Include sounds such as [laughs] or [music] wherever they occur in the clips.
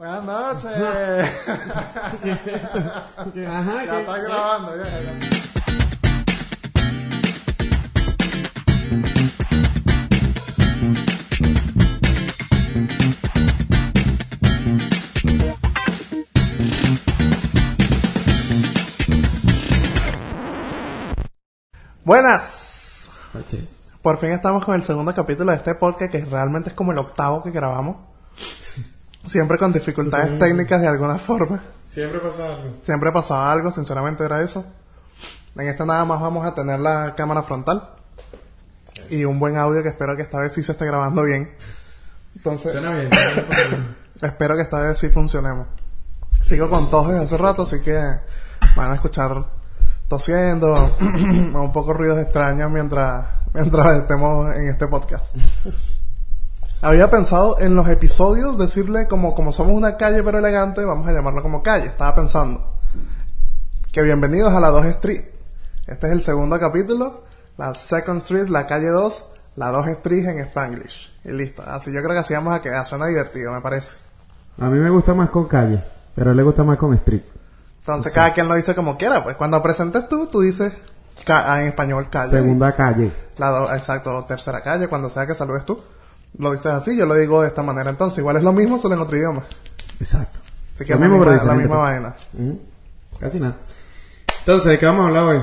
Buenas noches. [laughs] Ajá, ya que- está grabando. Ya, ya. Buenas. Noches. Por fin estamos con el segundo capítulo de este podcast que realmente es como el octavo que grabamos. Siempre con dificultades técnicas de alguna forma. Siempre pasa algo. Siempre pasaba algo, sinceramente era eso. En este nada más vamos a tener la cámara frontal. Y un buen audio que espero que esta vez sí se esté grabando bien. Entonces, Suena bien. suena bien. [laughs] espero que esta vez sí funcionemos. Sigo con tos desde hace rato, así que van a escuchar tosiendo, [clears throat] un poco ruidos extraños mientras, mientras estemos en este podcast. [laughs] Había pensado en los episodios decirle como, como somos una calle pero elegante, vamos a llamarlo como calle. Estaba pensando que bienvenidos a la 2 Street. Este es el segundo capítulo, la Second Street, la calle 2, la 2 Street en Spanglish. Y listo. Así yo creo que así vamos a quedar. Suena divertido, me parece. A mí me gusta más con calle, pero le gusta más con street. Entonces cada quien lo dice como quiera. Pues cuando presentes tú, tú dices ca- en español calle. Segunda calle. La do- exacto, tercera calle, cuando sea que saludes tú. Lo dices así, yo lo digo de esta manera. Entonces, igual es lo mismo, solo en otro idioma. Exacto. Así que Lo es la mismo, misma, pero la misma vaina. Ujú. Casi nada. Entonces, ¿de qué vamos a hablar hoy?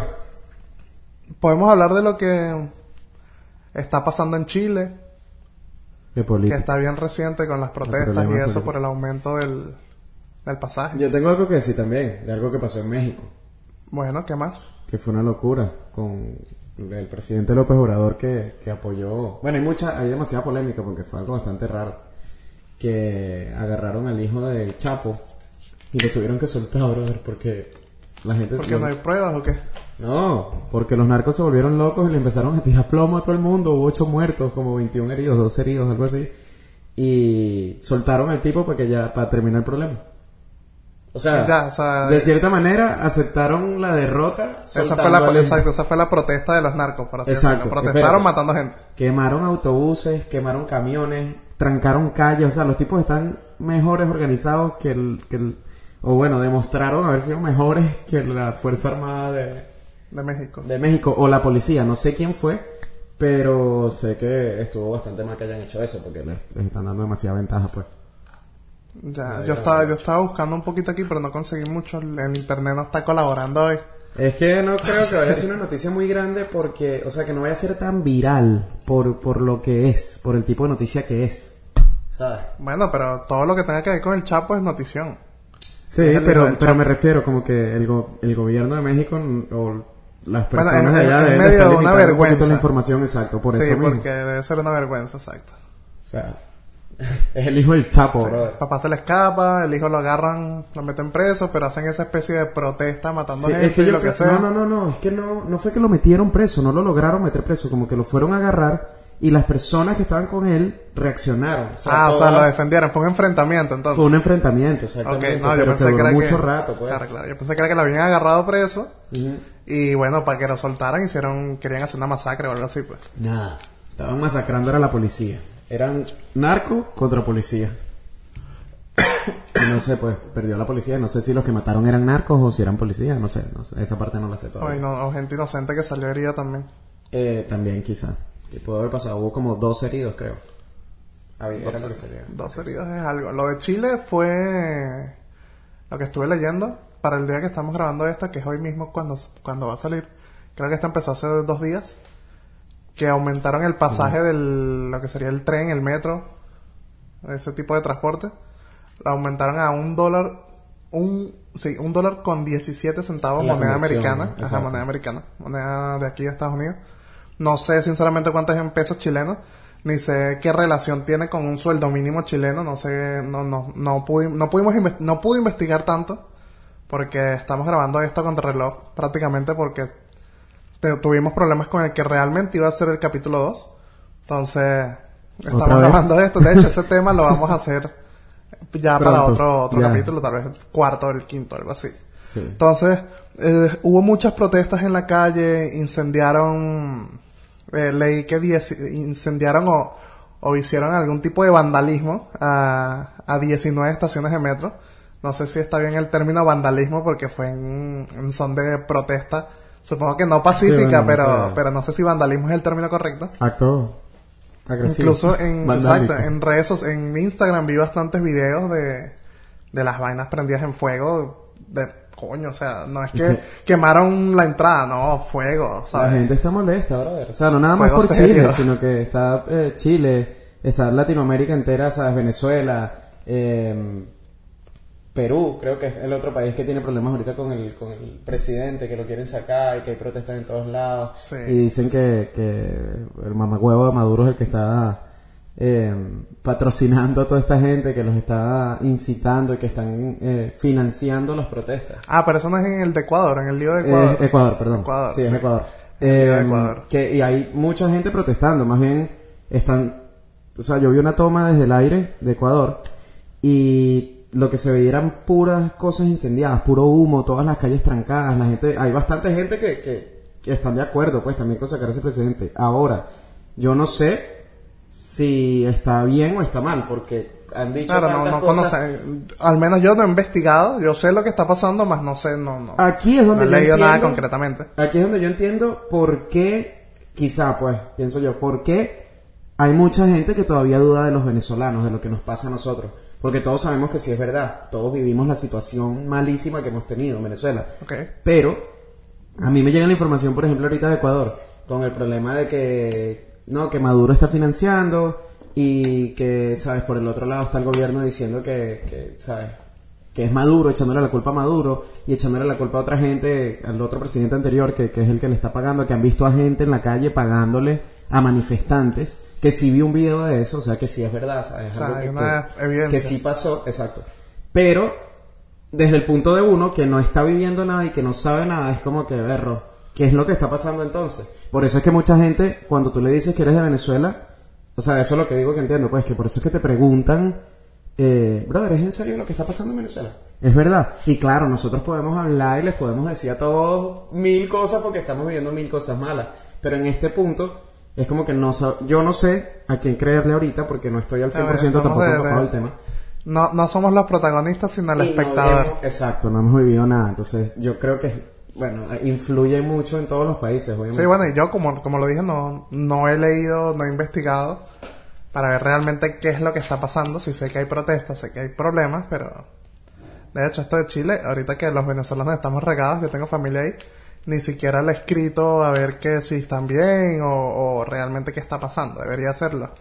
Podemos hablar de lo que está pasando en Chile, De que política. está bien reciente con las protestas y eso por el aumento del, del pasaje. Yo tengo algo que decir también, de algo que pasó en México, Bueno, ¿qué más? que fue una locura con el presidente López Obrador que, que apoyó... Bueno, hay mucha, hay demasiada polémica porque fue algo bastante raro. Que agarraron al hijo del Chapo y lo tuvieron que soltar, brother, porque la gente... ¿Porque no hay pruebas o qué? No, porque los narcos se volvieron locos y le empezaron a tirar plomo a todo el mundo. Hubo 8 muertos, como 21 heridos, 2 heridos, algo así. Y soltaron al tipo para que ya, para terminar el problema. O sea, Ya, o sea, de cierta manera aceptaron la derrota. Esa fue la, al- exacto, esa fue la protesta de los narcos, por así Exacto, decirlo. Protestaron espérate. matando gente. Quemaron autobuses, quemaron camiones, trancaron calles. O sea, los tipos están mejores organizados que el, que el- o bueno, demostraron haber sido mejores que la Fuerza Armada de, De México. de México o la policía, no sé quién fue, pero sé que estuvo bastante mal que hayan hecho eso porque les, les están dando demasiada ventaja, pues. Ya, yo estaba, yo estaba buscando un poquito aquí, pero no conseguí mucho. El internet no está colaborando hoy. Es que no creo que vaya a ser una noticia muy grande porque, o sea, que no vaya a ser tan viral por, por lo que es, por el tipo de noticia que es. ¿Sabes? Bueno, pero todo lo que tenga que ver con el Chapo es notición. Sí, Es pero, pero me refiero como que el, go- el gobierno de México o las Bueno, personas de allá es deben medio estar una un vergüenza. la información, exacto, por sí, eso mismo. porque debe ser una vergüenza, exacto. O sea, es [laughs] el hijo del Chapo, brother. Papá se le escapa, el hijo lo agarran, lo meten preso, pero hacen esa especie de protesta matando Sí, gente es que y lo que sea. No, no, no, no, es que no, no fue que lo metieron preso, no lo lograron meter preso, como que lo fueron a agarrar y las personas que estaban con él reaccionaron. O sea, ah, o sea, lo defendieron, fue un enfrentamiento entonces. fue un enfrentamiento, exactamente, no, yo pero pensé que que duró era mucho que... rato, pues. Claro, claro, yo pensé que era que lo habían agarrado preso y bueno, para que lo soltaran hicieron, querían hacer una masacre o algo así, pues. Nada. Estaban masacrando a la policía. Eran narco contra policía. Y no sé, pues perdió la policía. No sé si los que mataron eran narcos o si eran policías. No sé, no sé. Esa parte no la sé todavía. ino- o gente inocente que salió herida también. Eh, también quizá. Que pudo haber pasado. Hubo como dos heridos, creo. Había, era que sería. Dos heridos es algo. Lo de Chile fue lo que estuve leyendo para el día que estamos grabando esto, que es hoy mismo cuando, cuando va a salir. Creo que esto empezó hace dos días. Que aumentaron el pasaje del, lo que sería el tren, el metro, ese tipo de transporte. Lo aumentaron a un dólar, un, sí, un dólar con 17 centavos La moneda americana. ¿no? Ajá, moneda americana. Moneda de aquí de Estados Unidos. No sé sinceramente cuánto es en pesos chilenos, ni sé qué relación tiene con un sueldo mínimo chileno, no sé, no, no, no, pudi- no pudimos, no pude investigar tanto, porque estamos grabando esto contra reloj, prácticamente porque tuvimos problemas con el que realmente iba a ser el capítulo 2. Entonces, estamos grabando esto. De hecho, ese [laughs] tema lo vamos a hacer ya para Pronto, otro, otro ya. capítulo, tal vez el cuarto o el quinto, algo así. Sí. Entonces, eh, hubo muchas protestas en la calle, incendiaron, eh, leí que incendiaron o, o hicieron algún tipo de vandalismo a, a 19 estaciones de metro. No sé si está bien el término vandalismo porque fue en, en son de protesta. Supongo que no pacífica, bueno, pero, pero no sé si vandalismo es el término correcto. Acto agresivo. Incluso en, [laughs] exacto, en redes, en Instagram vi bastantes videos de, de las vainas prendidas en fuego. De coño, o sea, no es que [laughs] quemaron la entrada, no, fuego, La ¿sabes? gente está molesta, brother. O sea, no nada más Fuego por serio. Chile, sino que está eh, Chile, está Latinoamérica entera, ¿sabes? Venezuela, eh, Perú, creo que es el otro país que tiene problemas ahorita con el, con el presidente, que lo quieren sacar y que hay protestas en todos lados. Sí. Y dicen que, que el mamagüevo de Maduro es el que está eh, patrocinando a toda esta gente, que los está incitando y que están eh, financiando las protestas. Ah, pero eso no es en el de Ecuador, en el lío de Es Ecuador. Ecuador, perdón. Ecuador, sí, es sí. Ecuador. El lío de Eh, Ecuador. Que, y hay mucha gente protestando, más bien están... O sea, yo vi una toma desde el aire de Ecuador y lo que se veía eran puras cosas incendiadas, puro humo, todas las calles trancadas, la gente... Hay bastante gente que, que, que están de acuerdo, pues, también con sacar ese presidente. Ahora, yo no sé si está bien o está mal, porque han dicho Claro, no, no cosas... conocen. Al menos yo no he investigado, yo sé lo que está pasando, más no sé, no, no. Aquí es no donde he yo leído nada entiendo- concretamente. Aquí es donde yo entiendo por qué, quizá pues, pienso yo, por qué hay mucha gente que todavía duda de los venezolanos, de lo que nos pasa a nosotros. Porque todos sabemos que sí es verdad, todos vivimos la situación malísima que hemos tenido en Venezuela. Pero a mí me llega la información, por ejemplo, ahorita de Ecuador, con el problema de que no, que Maduro está financiando y que, sabes, por el otro lado está el gobierno diciendo que, que sabes, que es Maduro, echándole la culpa a Maduro y echándole la culpa a otra gente, al otro presidente anterior, que, que es el que le está pagando, que han visto a gente en la calle pagándole a manifestantes, que sí vi un video de eso, o sea, que sí es verdad, ¿sabes? O sea, Algo hay que- una que- evidencia. que sí pasó, exacto. Pero desde el punto de uno que no está viviendo nada y que no sabe nada, es como que berro. ¿Qué es lo que está pasando entonces? Por eso es que mucha gente, cuando tú le dices que eres de Venezuela, o sea, eso es lo que digo que entiendo, pues que por eso es que te preguntan, eh, brother, ¿es en serio lo que está pasando en Venezuela? Es verdad. Y claro, nosotros podemos hablar y les podemos decir a todos mil cosas porque estamos viviendo mil cosas malas. Pero en este punto, es como que no yo no sé a quién creerle ahorita porque no estoy al 100% A ver, tampoco de- de- del tema. No, no somos los protagonistas, sino el Y no espectador. hemos- exacto, no hemos vivido nada. Entonces, yo creo que, bueno, influye mucho en todos los países, obviamente. Sí, bueno, y yo, como, como lo dije, no, no he leído, no he investigado para ver realmente qué es lo que está pasando. Si sé que hay protestas, sé que hay problemas, pero de hecho, esto de Chile, ahorita que los venezolanos estamos regados, yo tengo familia ahí, ni siquiera le he escrito a ver que si están bien o, o realmente qué está pasando. Debería hacerlo.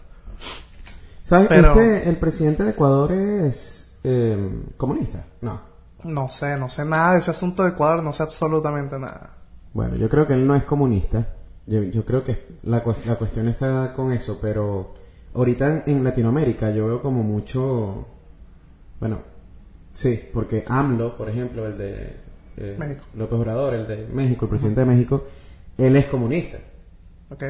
¿Sabes? pero- Este, el presidente de Ecuador es eh, comunista. No. No sé, no sé nada de ese asunto de Ecuador, no sé absolutamente nada. Bueno, yo creo que él no es comunista. Yo, yo creo que la, la cuestión está con eso, pero ahorita en, en Latinoamérica yo veo como mucho... Bueno, sí, porque AMLO, por ejemplo, el de eh, México. López Obrador, el de México, el presidente de México, él es comunista. ¿Ok?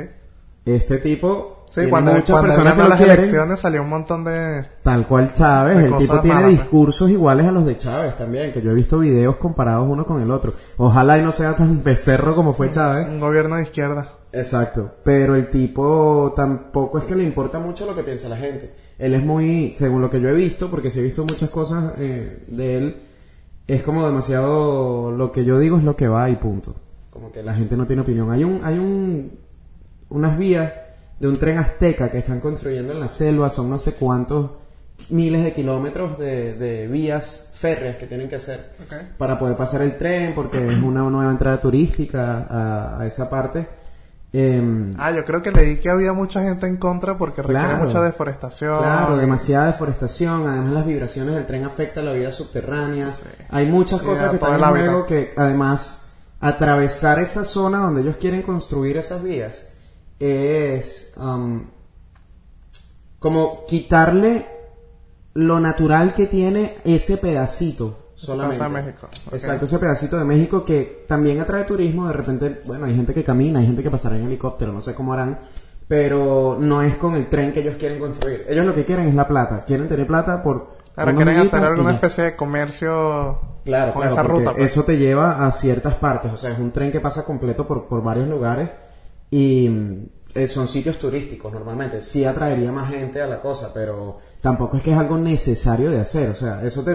Este tipo... Sí, tiene cuando, muchas cuando personas que ganó lo las quieren. elecciones salió un montón de... Tal cual Chávez, el tipo tiene malas, pues. discursos iguales a los de Chávez también, que yo he visto videos comparados uno con el otro. Ojalá y no sea tan becerro como fue Chávez. Un gobierno de izquierda. Exacto, pero el tipo tampoco es que le importa mucho lo que piensa la gente. Él es muy, según lo que yo he visto, porque sí he visto muchas cosas eh, de él, es como demasiado lo que yo digo es lo que va y punto. Como que la gente no tiene opinión. Hay un, hay un, unas vías de un tren azteca que están construyendo en la selva, son no sé cuántos miles de kilómetros de, de vías férreas que tienen que hacer para poder pasar el tren, porque es una nueva entrada turística a, a esa parte. Em, Ah, yo creo que leí que había mucha gente en contra porque requiere Claro. mucha deforestación. Claro, demasiada deforestación, además las vibraciones del tren afectan la vida subterránea. Sí. Hay muchas cosas que están en juego que además atravesar esa zona donde ellos quieren construir esas vías es um, como quitarle lo natural que tiene ese pedacito solamente. pasa en México. Exacto, ese pedacito de México que también atrae turismo. De repente, bueno, hay gente que camina, hay gente que pasará en helicóptero, no sé cómo harán, pero no es con el tren que ellos quieren construir. Ellos lo que quieren es la plata. Quieren tener plata por. Ahora quieren hacer alguna especie de comercio Claro, con claro, esa ruta. pues. eso te lleva a ciertas partes. O sea, es un tren que pasa completo por, por varios lugares y mm, eh, son sitios turísticos normalmente. Sí atraería más gente a la cosa, pero tampoco es que es algo necesario de hacer. O sea, eso te,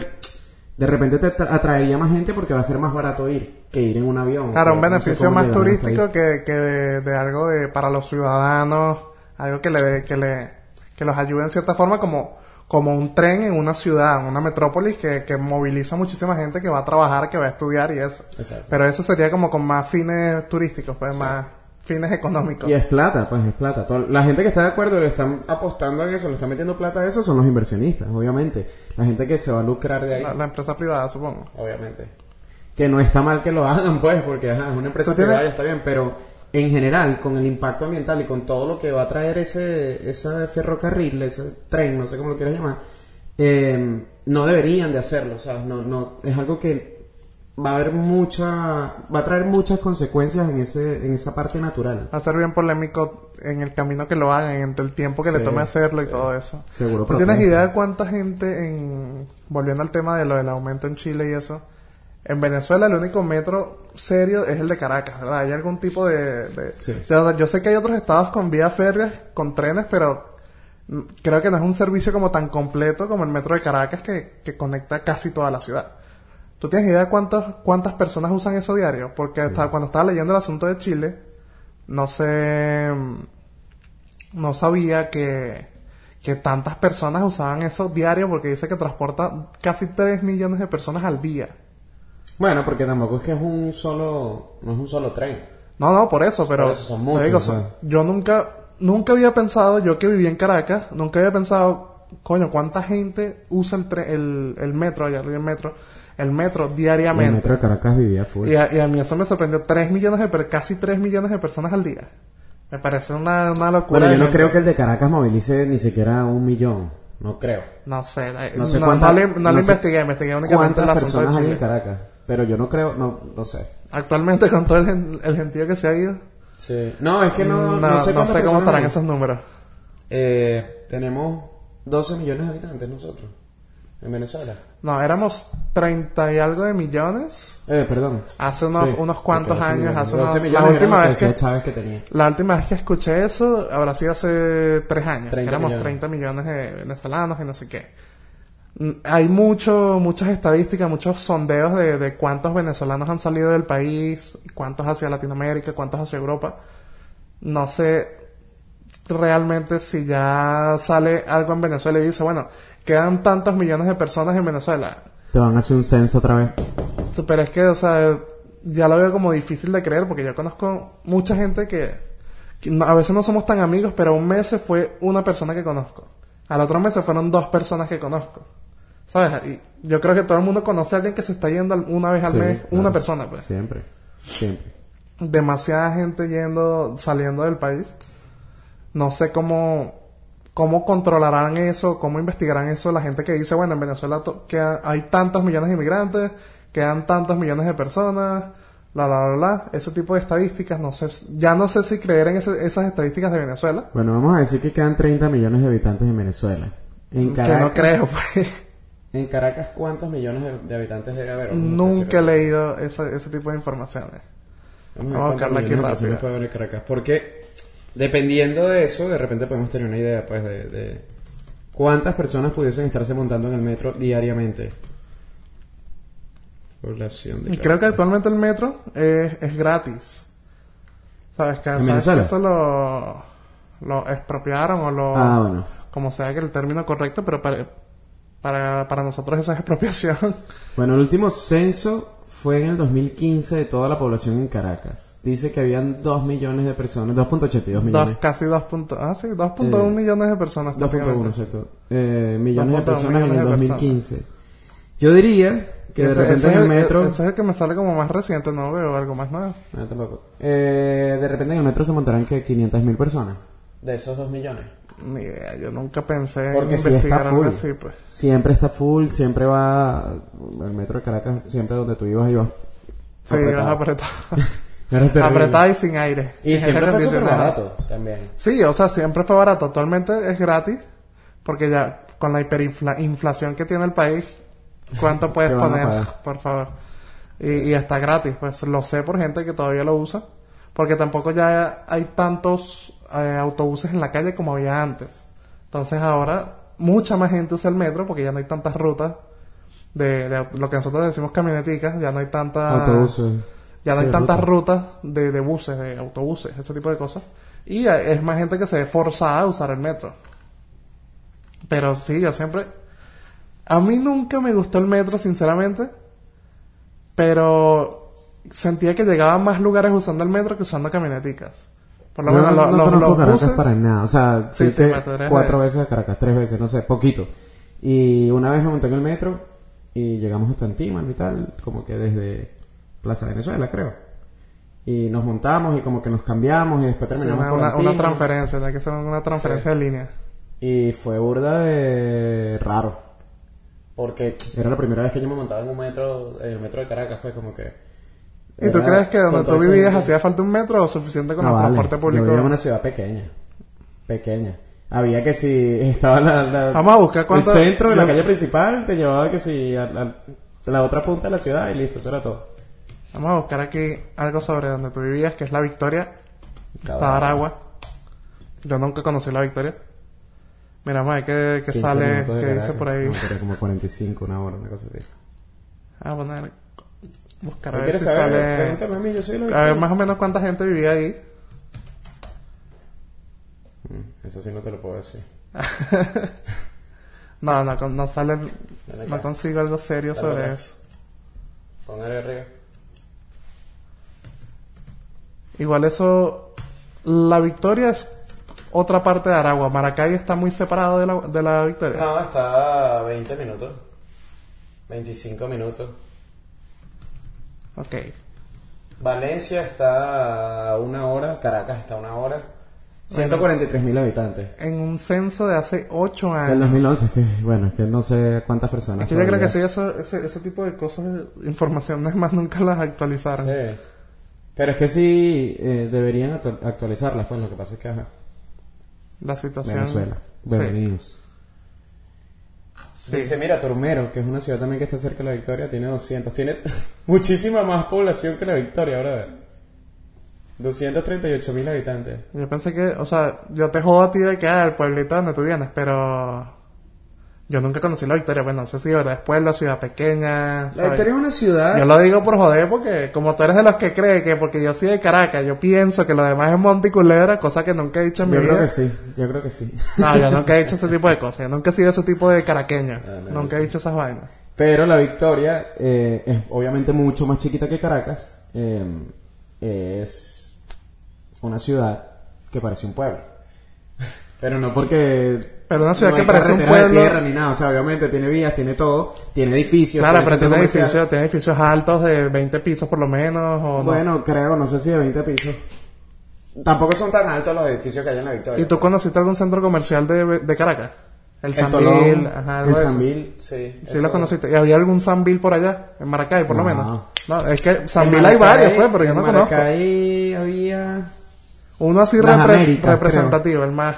de repente te tra- atraería más gente porque va a ser más barato ir que ir en un avión. Claro, un no sé beneficio más turístico que, que de, de algo de para los ciudadanos, algo que le que le que los ayude en cierta forma como como un tren en una ciudad, en una metrópolis que, que moviliza muchísima gente que va a trabajar, que va a estudiar y eso. Exacto. Pero eso sería como con más fines turísticos, pues más fines económicos. Y es plata, pues es plata. Toda- La gente que está de acuerdo le están apostando en eso, le están metiendo plata a eso, son los inversionistas, obviamente. La gente que se va a lucrar de ahí, La, la empresa privada, supongo. obviamente. Que no está mal que lo hagan, pues, porque ajá, es una empresa ¿Tú tienes- privada y está bien, pero en general, con el impacto ambiental y con todo lo que va a traer ese, ese ferrocarril, ese tren, no sé cómo lo quieras llamar, eh, no deberían de hacerlo, ¿sabes? No, no, es algo que va a haber mucha, va a traer muchas consecuencias en ese, en esa parte natural. Va a ser bien polémico en el camino que lo hagan, entre el tiempo que le tome hacerlo y todo eso. Seguro ¿Tú tienes idea de cuánta gente en... Volviendo al tema de lo del aumento en Chile y eso. En Venezuela el único metro serio es el de Caracas, ¿verdad? ¿Hay algún tipo de... de- Sí. o sea, yo sé que hay otros estados con vías férreas, con trenes, pero creo que no es un servicio como tan completo como el metro de Caracas que, que conecta casi toda la ciudad. ¿Tú tienes idea de cuántas, cuántas personas usan eso diario? Porque hasta cuando estaba leyendo el asunto de Chile, no sé, mm, no sabía que, que tantas personas usaban eso diario porque dice que transporta casi 3 millones de personas al día. Bueno, porque tampoco es que es un solo, no es un solo tren. No, no, por eso, pero Por eso son muchos, digo, o sea. son- yo nunca, nunca había pensado, yo que vivía en Caracas, nunca había pensado, coño, cuánta gente usa el, tre- el, el metro, allá arriba el metro, el metro El diariamente. metro de Caracas vivía full. Y a, y a mí eso me sorprendió, 3 millones de, per- casi 3 millones de personas al día. Me parece una, una locura. Bueno, yo no gente. creo que el de Caracas movilice ni siquiera un millón. No creo. No sé, eh, No sé no, no le, no no le sé investigué, investigué únicamente ¿Cuántas el personas hay en. Caracas? Pero yo no creo, no, no sé. Actualmente con todo el, el gentío que se ha ido, Sí. No, es que no, no, sé, no cuántas sé cómo estarán hay. esos números. Eh, tenemos 12 millones de habitantes nosotros. En Venezuela. No, éramos 30 y algo de millones Eh, perdón. hace unos, Sí, unos cuantos ok, 12 años. Hace 12 unos, la última vez que Chávez que tenía. la última vez que escuché eso habrá sido hace tres años. que 30 éramos millones. 30 millones de venezolanos y no sé qué. Mm, Hay mucho, muchas estadísticas, muchos sondeos de, de cuántos venezolanos han salido del país, cuántos hacia Latinoamérica, cuántos hacia Europa. No sé realmente si ya sale algo en Venezuela y dice, bueno, quedan tantos millones de personas en Venezuela. Te van a hacer un censo otra vez. Pero es que, o sea, ya lo veo como difícil de creer porque yo conozco mucha gente que, que a veces no somos tan amigos, pero un mes se fue una persona que conozco. Al otro mes se fueron dos personas que conozco. ¿Sabes? Y yo creo que todo el mundo conoce a alguien que se está yendo una vez al Sí, mes, claro. una persona, pues. Siempre. Siempre. Demasiada gente yendo, saliendo del país. No sé cómo, cómo controlarán eso, cómo investigarán eso la gente que dice, bueno, en Venezuela hay tantos millones de inmigrantes, quedan tantos millones de personas, bla, bla, bla, bla. Ese tipo de estadísticas, no sé, ya no sé si creer en ese- esas estadísticas de Venezuela. Bueno, vamos a decir que quedan 30 millones de habitantes en Venezuela. En que no creo, pues. En Caracas, ¿cuántos millones de, de habitantes debe haber? Nunca he leído ese, ese tipo de informaciones. Vamos Vamos a a ver buscarla aquí rápido. puede haber en Caracas. Porque dependiendo de eso, de repente podemos tener una idea, pues, de, de cuántas personas pudiesen estarse montando en el metro diariamente. Población de Y creo que actualmente el metro es, es gratis. ¿Sabes? Que, ¿En ¿sabes Venezuela? eso lo, lo expropiaron o lo... Ah, bueno. Como sea que el término correcto, pero para, para, para nosotros eso es [laughs] expropiación. Bueno, el último censo fue en el 2015 de toda la población en Caracas. Dice que habían 2 millones de personas, 2.82 Dos, millones. casi 2. punto- Ah, sí, 2.1 Eh, millones de personas. 2.1, prácticamente. exacto. Eh, millones de 2.1 personas en el millones de 2015. Yo diría que de Ese- repente ese en es el metro... Ese es el que me sale como más reciente, no veo algo más nuevo. No, tampoco. Eh, de repente en el metro se montarán que 500 mil personas. De esos 2 millones. Ni idea, yo nunca pensé Porque en si investigar está algo full. así, pues. Siempre está full, siempre va... El metro de Caracas, siempre donde tú ibas, ibas... Sí, vas apretado. [laughs] Apretado y sin aire. Y Sin siempre fue súper barato también. Sí, o sea, siempre fue barato. Actualmente es gratis. Porque ya con la hiperinflación que tiene el país, ¿cuánto [laughs] puedes poner? Por favor. Y, y está gratis. Pues lo sé por gente que todavía lo usa. Porque tampoco ya hay tantos eh, autobuses en la calle como había antes. Entonces ahora mucha más gente usa el metro porque ya no hay tantas rutas de, de lo que nosotros decimos camioneticas, ya no hay tantas Autobuses. ya no Sí, hay tantas ruta. rutas de, de buses, de autobuses, ese tipo de cosas. Y eh, es más gente que se ve forzada a usar el metro. Pero sí, yo siempre... A mí nunca me gustó el metro, sinceramente. Pero sentía que llegaba a más lugares usando el metro que usando camioneticas. Por lo menos no, lo- no Caracas buses... para nada. O sea, Sí, sí, cuatro veces a Caracas, tres veces, no sé, poquito. Y una vez me monté en el metro y llegamos hasta Antiman y tal, como que desde Plaza Venezuela, creo. Y nos montamos y como que nos cambiamos y después Sí, terminamos una, por una, una transferencia, tiene que ser una transferencia de línea. Y fue burda de raro. Porque era la primera vez que yo me montaba en un metro, en el metro de Caracas, pues como que... ¿Y tú crees que donde tú vivías hacía falta un metro o suficiente con No, el vale. transporte público? Yo vivía en una ciudad pequeña. Pequeña. Había que si [laughs] estaba la, la- Vamos a buscar cuánto- el centro de la calle principal te llevaba que si a, la otra punta de la ciudad y listo, eso era todo. Vamos a buscar aquí algo sobre donde tú vivías, que es la Victoria. Está Cabrón. Aragua. Yo nunca conocí la Victoria. Mira, más que, que 15 sale, que dice por ahí. No, como 45, una hora, una cosa así. A poner, buscar a ¿Qué ver si saber? sale. Pregúntame a mí, yo soy la A ver más o menos cuánta gente vivía ahí. Mm, Eso sí no te lo puedo decir. [laughs] No, no, no sale, no consigo algo serio Dale sobre acá. eso. Póngale arriba. Igual eso, la Victoria es otra parte de Aragua. Maracay está muy separado de la, de la Victoria. No, está a 20 minutos. 25 minutos. Ok. Valencia está a una hora, Caracas está a una hora. 143 mil habitantes. En un censo de hace 8 Del años. 2011, es que, bueno, que no sé cuántas personas. Es que yo creo que sí, eso, ese, ese tipo de cosas, información es más, nunca las actualizaron. Sí. Pero es que sí eh, deberían actu- actualizarlas, pues lo que pasa es que, ajá, La situación. Venezuela. Bienvenidos. Sí. Dice, mira, Turmero, que es una ciudad también que está cerca de la Victoria, tiene 200. Tiene [laughs] muchísima más población que la Victoria, brother. 238 mil habitantes. Yo pensé que, o sea, yo te jodo a ti de que ah, el pueblito donde tú vienes, pero yo nunca conocí la Victoria. Pues no sé si verdad es pueblo, ciudad pequeña. La. Victoria es una ciudad... Yo lo digo por joder porque como tú eres de los que cree que porque yo soy de Caracas, yo pienso que lo demás es Monte y Culebra, cosa que nunca he dicho en mi Yo vida. creo que sí, yo creo que sí. No, yo [laughs] nunca he dicho ese tipo de cosas. Yo nunca he sido ese tipo de caraqueño. Ah, no, nunca he dicho esas vainas. Pero la Victoria eh, es obviamente mucho más chiquita que Caracas. eh, es una ciudad que parece un pueblo. Pero no porque... Pero una ciudad no que parece un carretera de pueblo- tierra ni nada. O sea, obviamente tiene vías, tiene todo. Tiene edificios. Claro, pero tiene comercial. edificios, tiene edificios altos de 20 pisos por lo menos. O no. Bueno, creo, no sé si de 20 pisos. Tampoco son tan altos los edificios que hay en la Victoria. ¿Y tú conociste algún centro comercial de, de Caracas? El El Sambil, ajá, el. Sambil, sí. Sí lo conociste. ¿Y había algún Sambil por allá? En Maracay, por lo No. menos. No, es que Sambil hay varios, pues, pero yo no conozco. Ahí había Uno así repre- Américas, representativo, el más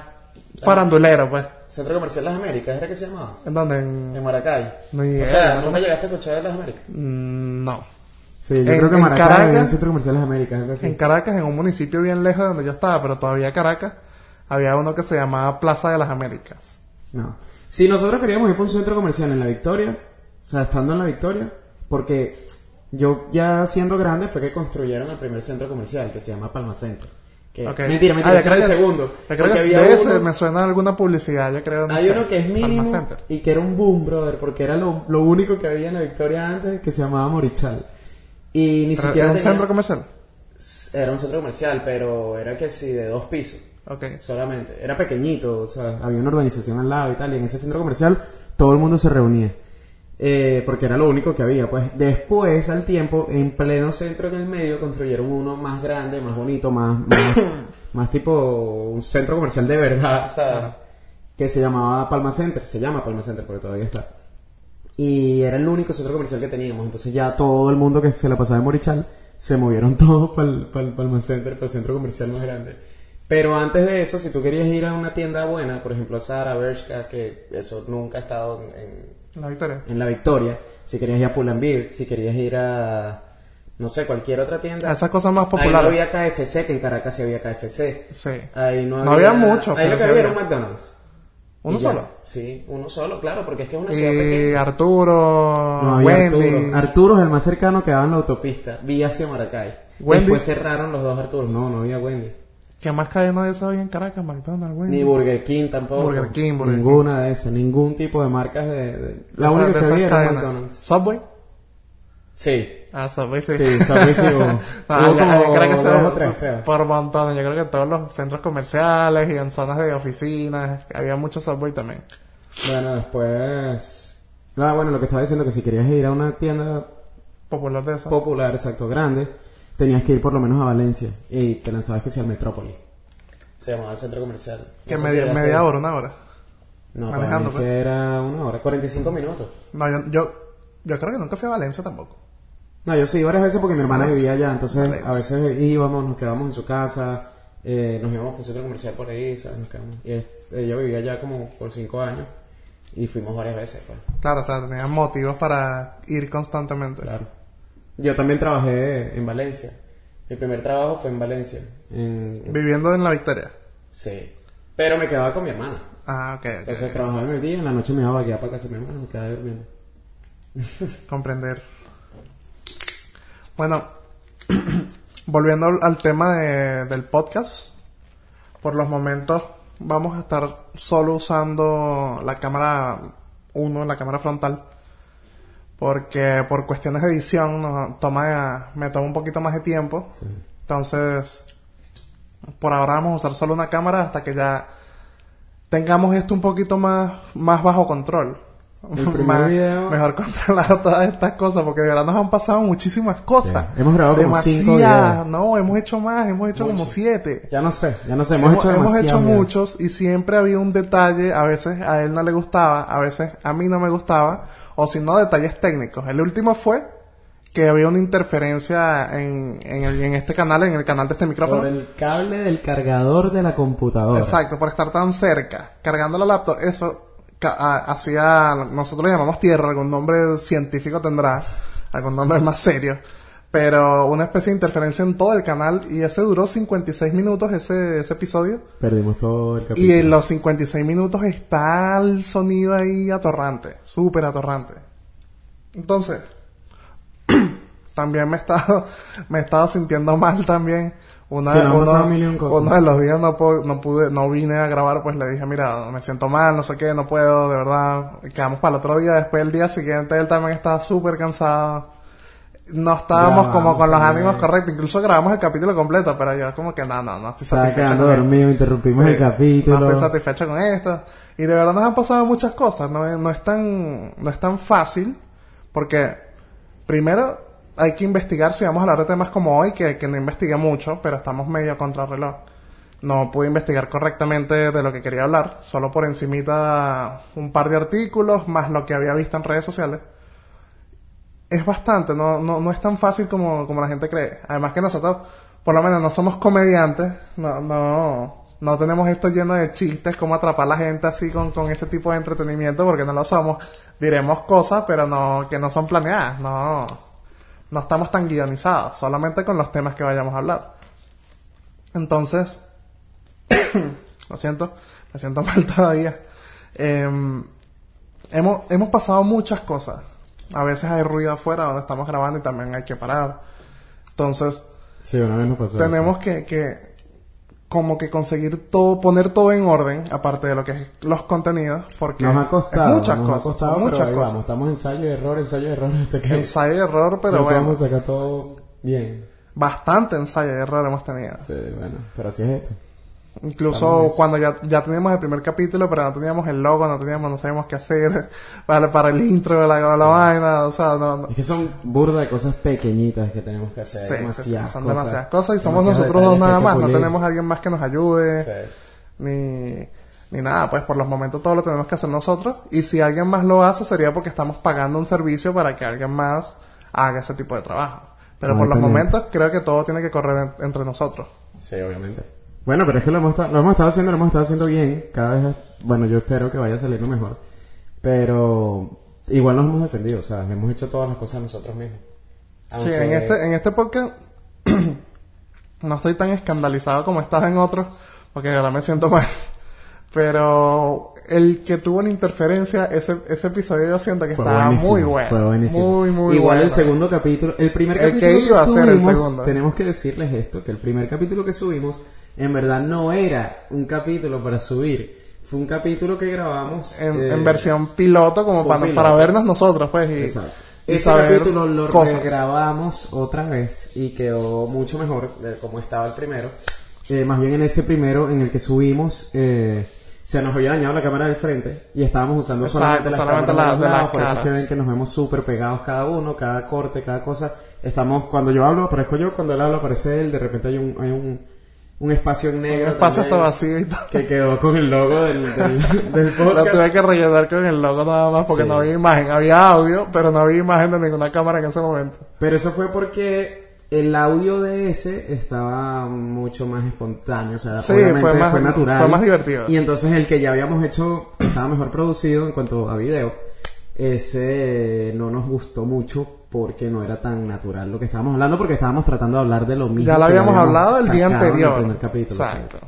farandulero, pues. Centro Comercial Las Américas, ¿era que se llamaba? ¿En dónde? En- En Maracay. O sea, no ¿nunca llegaste a escuchar de Las Américas? Mm, No. Sí, yo En- creo que en Maracay Caracas- había un Centro Comercial Las Américas, algo así. En Caracas, en un municipio bien lejos de donde yo estaba, pero todavía Caracas, había uno que se llamaba Plaza de las Américas. No. Si nosotros queríamos ir por un centro comercial en la Victoria, o sea, estando en la Victoria, porque yo ya siendo grande fue que construyeron el primer centro comercial que se llama Palma Center. Que, Ok. Mentira, mentira, Ah, ese creo el segundo. creo que había de ese uno- me suena alguna publicidad, yo creo. no Hay sé. uno que es mínimo y que era un boom, brother, porque era lo, lo único que había en la Victoria antes que se llamaba Morichal. Y ni Pero siquiera ¿Era un tenía- centro comercial? Era un centro comercial, pero era que sí, de dos pisos solamente. Era pequeñito, o sea, había una urbanización al lado y tal, y en ese centro comercial todo el mundo se reunía. Eh, porque era lo único que había. Pues después, al tiempo, en pleno centro en el medio, construyeron uno más grande, más bonito, más, más, [coughs] más tipo un centro comercial de verdad, o sea, que se llamaba Palma Center. Se llama Palma Center porque todavía está. Y era el único centro comercial que teníamos. Entonces ya todo el mundo que se la pasaba en Morichal se movieron [laughs] todos para el, Palma Center, para el centro comercial más grande. Pero antes de eso, si tú querías ir a una tienda buena, por ejemplo Zara, Bershka, que eso nunca ha estado en, La Victoria. en la Victoria, si querías ir a Pull&Bear, si querías ir a no sé, cualquier otra tienda. Esas cosas más Ahí no populares. había KFC, que en Caracas sí había KFC. Sí. Ahí no, No había mucho, Ahí lo que había era un McDonald's. ¿Uno solo? Sí, uno solo, claro, porque es que es una ciudad Y pequeña. Arturo, No, había Wendy. Arturo. Arturo es el más cercano que daba en la autopista, vía hacia Maracay. Wendy. Después cerraron los dos Arturos. No, no había Wendy. ¿Qué más cadena de esas había en Caracas? McDonald's, Wendy. Ni Burger King tampoco. Burger King, Burger Ninguna de esas, ningún tipo de marcas de... de- La Esas- única de que esas había era. McDonald's. ¿Subway? Sí. Ah, Subway sí. Sí, Subway sí hubo. [laughs] Ah, Hubo ya, como en Caracas se dos o tres, creo. Por montones. Yo creo que en todos los centros comerciales y en zonas de oficinas había mucho Subway también. Bueno, después... Ah, bueno, lo que estaba diciendo que si querías ir a una tienda Popular de eso. popular, exacto, grande, tenías que ir por lo menos a Valencia y te lanzabas que sea al Metrópoli. Se llamaba el centro comercial. que No sé si media, media hora, una hora. No, para manejando, Valencia pues. era una hora, 45 minutos. No, yo, yo, yo creo que nunca fui a Valencia tampoco. No, yo sí, varias veces porque mi hermana vivía allá, entonces Valencia. a veces íbamos, nos quedábamos en su casa, eh, nos íbamos por un centro comercial por ahí, ¿sabes? Nos quedamos. Y ella vivía allá como por 5 años y fuimos varias veces, pues. Claro, o sea, tenía motivos para ir constantemente. Claro. Yo también trabajé en Valencia. Mi primer trabajo fue en Valencia. En... Viviendo en La Victoria. Sí. Pero me quedaba con mi hermana. Ah, ok, ok. Entonces trabajaba en el día, en la noche me iba a para casa de mi hermana, me quedaba durmiendo. [laughs] Comprender. Bueno, [clears throat] volviendo al- al tema de- del podcast, por los momentos vamos a estar solo usando la cámara 1, la cámara frontal, porque por cuestiones de edición toma, me toma un poquito más de tiempo, Sí. entonces por ahora vamos a usar solo una cámara hasta que ya tengamos esto un poquito más, más bajo control. El primer Más- video- Mejor [laughs] controlar todas estas cosas, porque de verdad nos han pasado muchísimas cosas. Sí. Hemos grabado como cinco Demasiadas. videos. No, hemos hecho más, hemos hecho como siete. Ya no sé, ya no sé, hemos, hecho hemos muchos y siempre había un detalle, a veces a él no le gustaba, a veces a mí no me gustaba, o si no, detalles técnicos. El último fue que había una interferencia en, en, el- en este canal, en el canal de este micrófono. Por el cable del cargador de la computadora. Exacto, por estar tan cerca, cargando la laptop, eso hacía, nosotros le llamamos tierra, algún nombre científico tendrá, algún nombre más serio, pero una especie de interferencia en todo el canal y ese duró 56 minutos ese, ese episodio Perdimos todo el y capítulo. en los 56 minutos está el sonido ahí atorrante, súper atorrante. Entonces, [clears throat] también me he estado, me he estado sintiendo mal también. Una, uno, cosas. de los días no, po- no pude, no vine a grabar, pues le dije, mira, me siento mal, no sé qué, no puedo, de verdad. Quedamos para el otro día, después el día siguiente él también estaba súper cansado. No estábamos Grabamos como con los ánimos correctos, incluso grabamos el capítulo completo, pero yo como que no, no, no estoy satisfecho quedando dormido, interrumpimos Sí, el capítulo. No estoy satisfecho con esto. Y de verdad nos han pasado muchas cosas. No, no es tan, no es tan fácil. Porque, primero, hay que investigar si vamos a hablar de temas como hoy, que, que no investigué mucho, pero estamos medio contra reloj. No pude investigar correctamente de lo que quería hablar. Solo por encimita un par de artículos, más lo que había visto en redes sociales. Es bastante, no, no, no es tan fácil como, como la gente cree. Además que nosotros, por lo menos, no somos comediantes, no, no, no tenemos esto lleno de chistes, como atrapar a la gente así con, con ese tipo de entretenimiento, porque no lo somos. Diremos cosas, pero no, que no son planeadas, no, no estamos tan guionizados, solamente con los temas que vayamos a hablar. Entonces, [coughs] lo siento, me siento [laughs] mal todavía. Em, hemos, hemos pasado muchas cosas. A veces hay ruido afuera donde estamos grabando y también hay que parar. Entonces, Sí, una vez nos pasó. tenemos que, que como que conseguir todo, poner todo en orden, aparte de lo que es los contenidos, porque Nos ha costado. es muchas nos cosas, ha costado, pero muchas cosas. vamos. Estamos ensayo y error, ensayo y error. Hasta que Ensayo y error, pero bueno, podemos sacar todo bien. bastante ensayo y error hemos tenido. Sí, bueno, pero así es esto. Incluso cuando ya, ya teníamos el primer capítulo, pero no teníamos el logo, no teníamos, no sabíamos qué hacer [laughs] para, para el intro de la, la vaina, o sea, no, no. Es que son burda de cosas pequeñitas que tenemos que hacer. Sí, demasiadas son cosas. demasiadas cosas y somos nosotros dos nada más, no tenemos a alguien más que nos ayude, ni, ni nada, pues por los momentos todo lo tenemos que hacer nosotros y si alguien más lo hace sería porque estamos pagando un servicio para que alguien más haga ese tipo de trabajo. Pero por los momentos creo que todo tiene que correr en- entre nosotros. Sí, obviamente. Bueno, pero es que lo hemos, lo hemos estado haciendo, lo hemos estado haciendo bien. Cada vez, bueno, yo espero que vaya saliendo mejor. Pero igual nos hemos defendido, o sea, hemos hecho todas las cosas nosotros mismos. Sí, Aunque- en este, en este podcast [clears throat] no estoy tan escandalizado como estaba en otros, porque ahora me siento mal. [laughs] Pero el que tuvo la interferencia, ese, ese episodio yo siento que Fue estaba buenísimo, muy bueno. Fue buenísimo. Muy, muy Igual bueno. el segundo capítulo, el primer El capítulo que iba a ser el subimos, segundo. tenemos que decirles esto, que el primer capítulo que subimos en verdad no era un capítulo para subir, fue un capítulo que grabamos En, eh, en versión piloto, como para, piloto. para vernos nosotros, pues. Y, Exacto. y Ese capítulo lo grabamos otra vez y quedó mucho mejor de como estaba el primero. Eh, más bien en ese primero en el que subimos, eh, se nos había dañado la cámara del frente y estábamos usando Exacto, solamente las solamente cámaras la- de los de las lados, por eso es que ven que nos vemos súper pegados cada uno, cada corte, cada cosa. Estamos, cuando yo hablo aparezco yo, cuando él habla aparece él, de repente hay un, hay un, un espacio en negro. El espacio también, vacío y todo. Que quedó con el logo del, del, del [laughs] Lo podcast. tuve que rellenar con el logo nada más porque Sí. no había imagen. Había audio, pero no había imagen de ninguna cámara en ese momento. Pero eso fue porque el audio de ese estaba mucho más espontáneo, o sea, Sí, obviamente fue más- natural. fue más divertido. Y entonces el que ya habíamos hecho estaba mejor producido en cuanto a video. Ese no nos gustó mucho porque no era tan natural lo que estábamos hablando porque estábamos tratando de hablar de lo mismo. Ya lo que habíamos hablado el día en anterior. el primer capítulo, Exacto.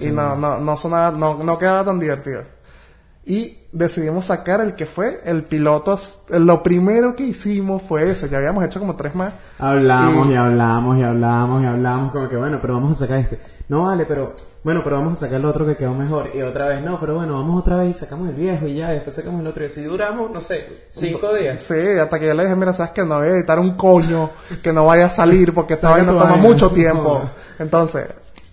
Y no, no, no sonaba, no, no quedaba tan divertido. Y decidimos sacar el que fue el piloto. Lo primero que hicimos fue ese. Ya habíamos hecho como tres más. Hablamos Y- y hablamos y hablamos y hablamos como que bueno, pero vamos a sacar este. No vale, pero bueno, pero vamos a sacar el otro que quedó mejor. Y otra vez, no, pero bueno, vamos otra vez y sacamos el viejo y ya, después sacamos el otro. Y así duramos, no sé, cinco días. Sí, hasta que yo le dije, mira, sabes que no voy a editar un coño que no vaya a salir porque esta vaina toma vaina, mucho tiempo. [laughs] Entonces,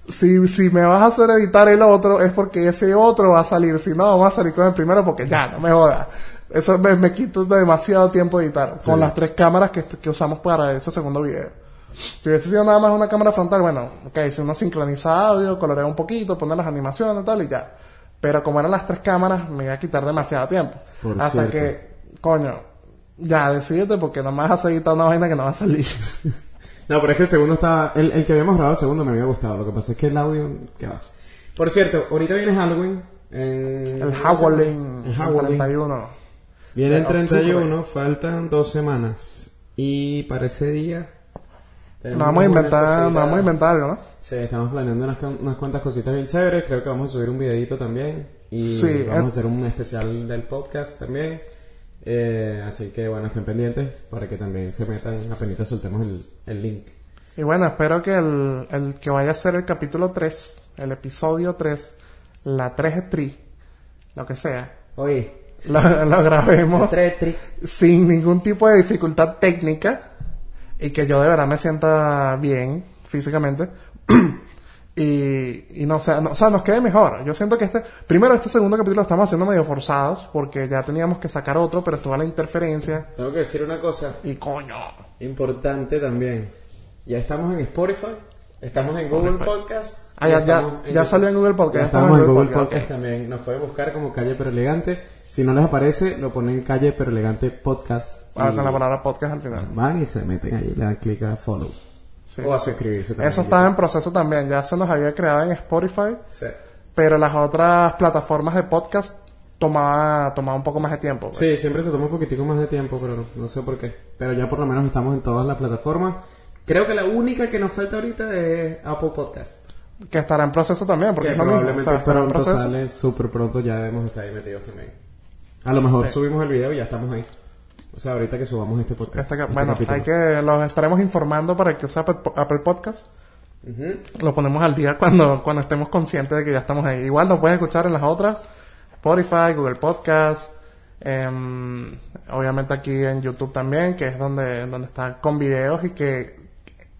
si, si me vas a hacer editar el otro, es porque ese otro va a salir. Si no, vamos a salir con el primero porque ya, no me jodas. Eso me, me quita demasiado tiempo editar. Con las tres cámaras que, que usamos para ese segundo video. Si hubiese sido nada más una cámara frontal, bueno, ok, si uno sincroniza audio, colorea un poquito, poner las animaciones y tal y ya. Pero como eran las tres cámaras, me iba a quitar demasiado tiempo. Por Hasta cierto. que, coño, ya, decidete porque nomás has editado una vaina que no va a salir. [laughs] No, pero es que el segundo estaba. El, el que habíamos grabado el segundo me había gustado. Lo que pasa es que el audio. ¿qué va? Por cierto, ahorita viene Halloween. En, El Halloween, El Halloween. 31. Viene el de octubre. 31, faltan dos semanas. Y para ese día. Tenemos vamos a inventar, vamos a inventar algo, ¿no? Sí, estamos planeando unas, unas cuantas cositas bien chéveres. Creo que vamos a subir un videito también. Y Sí, vamos a hacer un especial del podcast también. Eh, así que bueno, estén pendientes para que también se metan. Apenas soltemos el, el link. Y bueno, espero que el, el que vaya a ser el capítulo 3, el episodio 3, la 3 tri, lo que sea, Oye, lo, lo grabemos tres tri. sin ningún tipo de dificultad técnica y que yo de verdad me sienta bien físicamente [clears throat] y, y no, sea, no- o sea, nos quede mejor. Yo siento que este, primero este segundo capítulo lo estamos haciendo medio forzados porque ya teníamos que sacar otro, pero estuvo la interferencia Tengo que decir una cosa y coño. importante también. Ya estamos en Spotify, estamos en Google Podcast. Ah, ya- ya- ya salió en Google Podcast, Ya estamos en Google Podcast, Podcast, ok. también. Nos pueden buscar como Calle Pero Elegante. Si no les aparece, lo ponen Calle Pero Elegante Podcast. Ah, con la palabra podcast al final. Van y se meten allí, le dan clic a follow. Sí, o a suscribirse también. Eso estaba en proceso también, ya se nos había creado en Spotify, Sí. pero las otras plataformas de podcast tomaba, tomaba un poco más de tiempo. pues. Sí, siempre se toma un poquitico más de tiempo, pero no, no sé por qué. Pero ya por lo menos estamos en todas las plataformas. Creo que la única que nos falta ahorita es Apple Podcast. Que estará en proceso también, porque que es lo mismo. probablemente o sea, estará en pronto sale, súper pronto ya debemos estar ahí metidos también. A lo mejor subimos el video y ya estamos ahí. O sea, ahorita que subamos este podcast. Este este bueno, capítulo. hay que, los estaremos informando para el que use Apple, Podcast. Lo ponemos al día cuando, cuando estemos conscientes de que ya estamos ahí. Igual nos pueden escuchar en las otras, Spotify, Google Podcast, em, obviamente aquí en YouTube también, que es donde, donde está con videos y que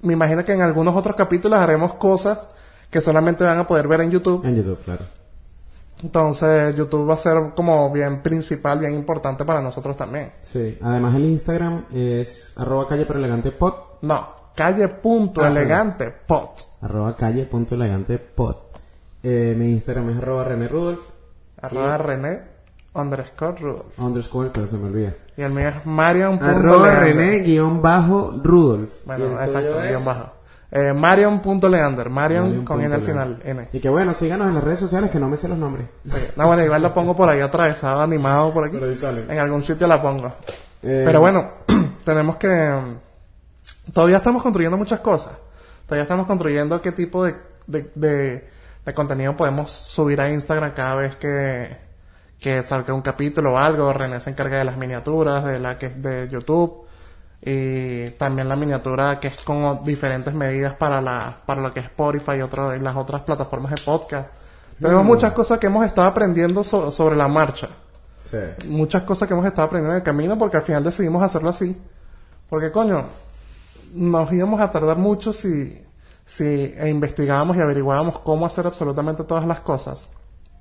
me imagino que en algunos otros capítulos haremos cosas que solamente van a poder ver en YouTube. En YouTube, claro. Entonces YouTube va a ser como bien principal, bien importante para nosotros también. Sí. Además el Instagram es arroba calle pero elegante pod. No, calle punto Ah, elegante pot. Arroba calle punto elegante pod. Eh, mi Instagram es arroba René Rudolf. Arroba René underscore Rudolf. Underscore, pero se me olvida. Y el mío es Marion. Arroba René guion bajo Rudolf. ¿Y Bueno, exacto, guion bajo. Eh, Marion.leander. Marion Marion con N al final. N. Y que bueno, síganos en las redes sociales que no me sé los nombres. Sí. No, bueno, igual lo pongo por ahí atravesado, animado por aquí. Por ahí sale. En algún sitio la pongo. Eh, Pero bueno, [clears throat] tenemos que, todavía estamos construyendo muchas cosas. Todavía estamos construyendo qué tipo de, de, de, de contenido podemos subir a Instagram cada vez que, que salga un capítulo o algo. René se encarga de las miniaturas, de la que es de YouTube. Y también la miniatura que es con diferentes medidas para la, para lo que es Spotify y, otro, y las otras plataformas de podcast. Tenemos muchas cosas que hemos estado aprendiendo so- sobre la marcha. Sí. Muchas cosas que hemos estado aprendiendo en el camino porque al final decidimos hacerlo así. Porque coño, nos íbamos a tardar mucho si, si e investigábamos y averiguábamos cómo hacer absolutamente todas las cosas.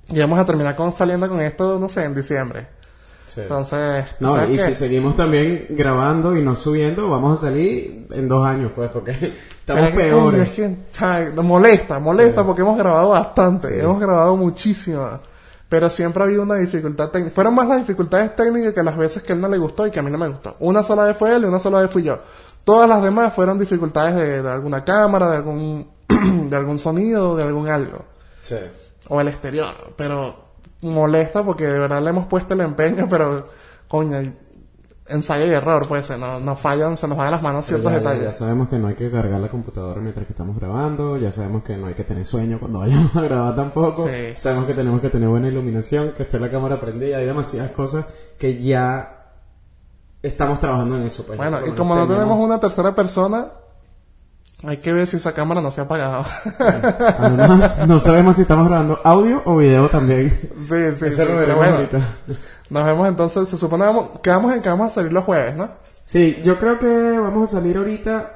Y íbamos a terminar con, saliendo con esto, no sé, en diciembre. Sí. Entonces, No, ¿sabes y qué? si seguimos también grabando y no subiendo, vamos a salir en dos años, pues, porque [laughs] estamos que, peores. es que, molesta, molesta Sí. porque hemos grabado bastante, Sí. hemos grabado muchísimo. Pero siempre ha habido una dificultad técnica. Fueron más las dificultades técnicas que las veces que él no le gustó y que a mí no me gustó. Una sola vez fue él y una sola vez fui yo. Todas las demás fueron dificultades de, de alguna cámara, de algún, [clears throat] de algún sonido, de algún algo. Sí. O el exterior. Pero molesta porque de verdad le hemos puesto el empeño, pero coño, ensayo y error, pues se nos, nos fallan, se nos van de las manos ciertos ya, detalles. ya sabemos que no hay que cargar la computadora mientras que estamos grabando, ya sabemos que no hay que tener sueño cuando [laughs] vayamos a grabar tampoco, Sí. sabemos que tenemos que tener buena iluminación, que esté la cámara prendida, hay demasiadas cosas que ya estamos trabajando en eso. Pues, Bueno, y como no tenemos una tercera persona, hay que ver si esa cámara no se ha apagado. Además, no sabemos si estamos grabando audio o video también. sí, sí, sí. Eso lo pero veremos bueno, ahorita. nos vemos entonces. Se supone que vamos, en que vamos a salir los jueves, ¿no? Sí, yo creo que vamos a salir ahorita.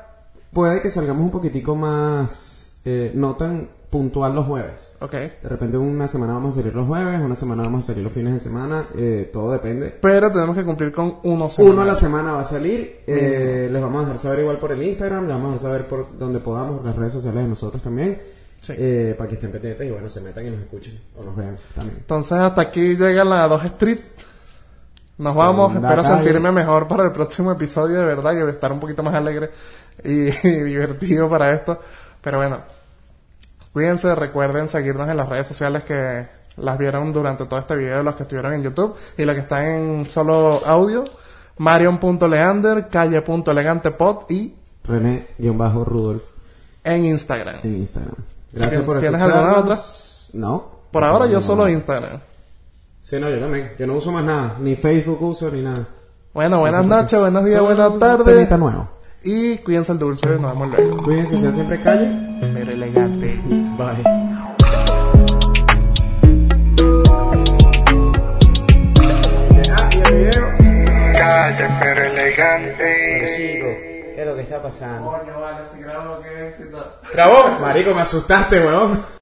Puede que salgamos un poquitico más, eh, no tan puntual los jueves. Ok. De repente una semana vamos a salir los jueves, una semana vamos a salir los fines de semana, eh, todo depende. Pero tenemos que cumplir con uno Uno a la semana va a salir, eh, les vamos a dejar saber igual por el Instagram, les vamos a dejar saber por donde podamos, las redes sociales de nosotros también, Sí. eh, para que estén pendientes y bueno, se metan y nos escuchen o nos vean también. Entonces hasta aquí llega la 2 Street. Nos vamos, espero calle. sentirme mejor para el próximo episodio de verdad y estar un poquito más alegre y, [laughs] y divertido para esto. Pero bueno, cuídense, recuerden seguirnos en las redes sociales que las vieron durante todo este video, los que estuvieron en YouTube y los que están en solo audio. Marion.leander, calle.elegantepod y René-Rudolf en Instagram. en Instagram. Gracias por ¿Tienes alguna otra? No. Por ahora yo No, solo no. Instagram. Sí, no, yo también. Yo no uso más nada. Ni Facebook uso, ni nada. Bueno, buenas noches, buenos días, buenas tardes. nuevo. Y cuídense el dulce, nos vemos luego. Cuídense, sean siempre calle. Pero elegante. Bye. Ah, y el video. Calle, pero elegante. Chico, ¿qué es lo que está pasando? Coño, vale, si grabo lo que es éxito. ¿Grabó? Marico, me asustaste, weón.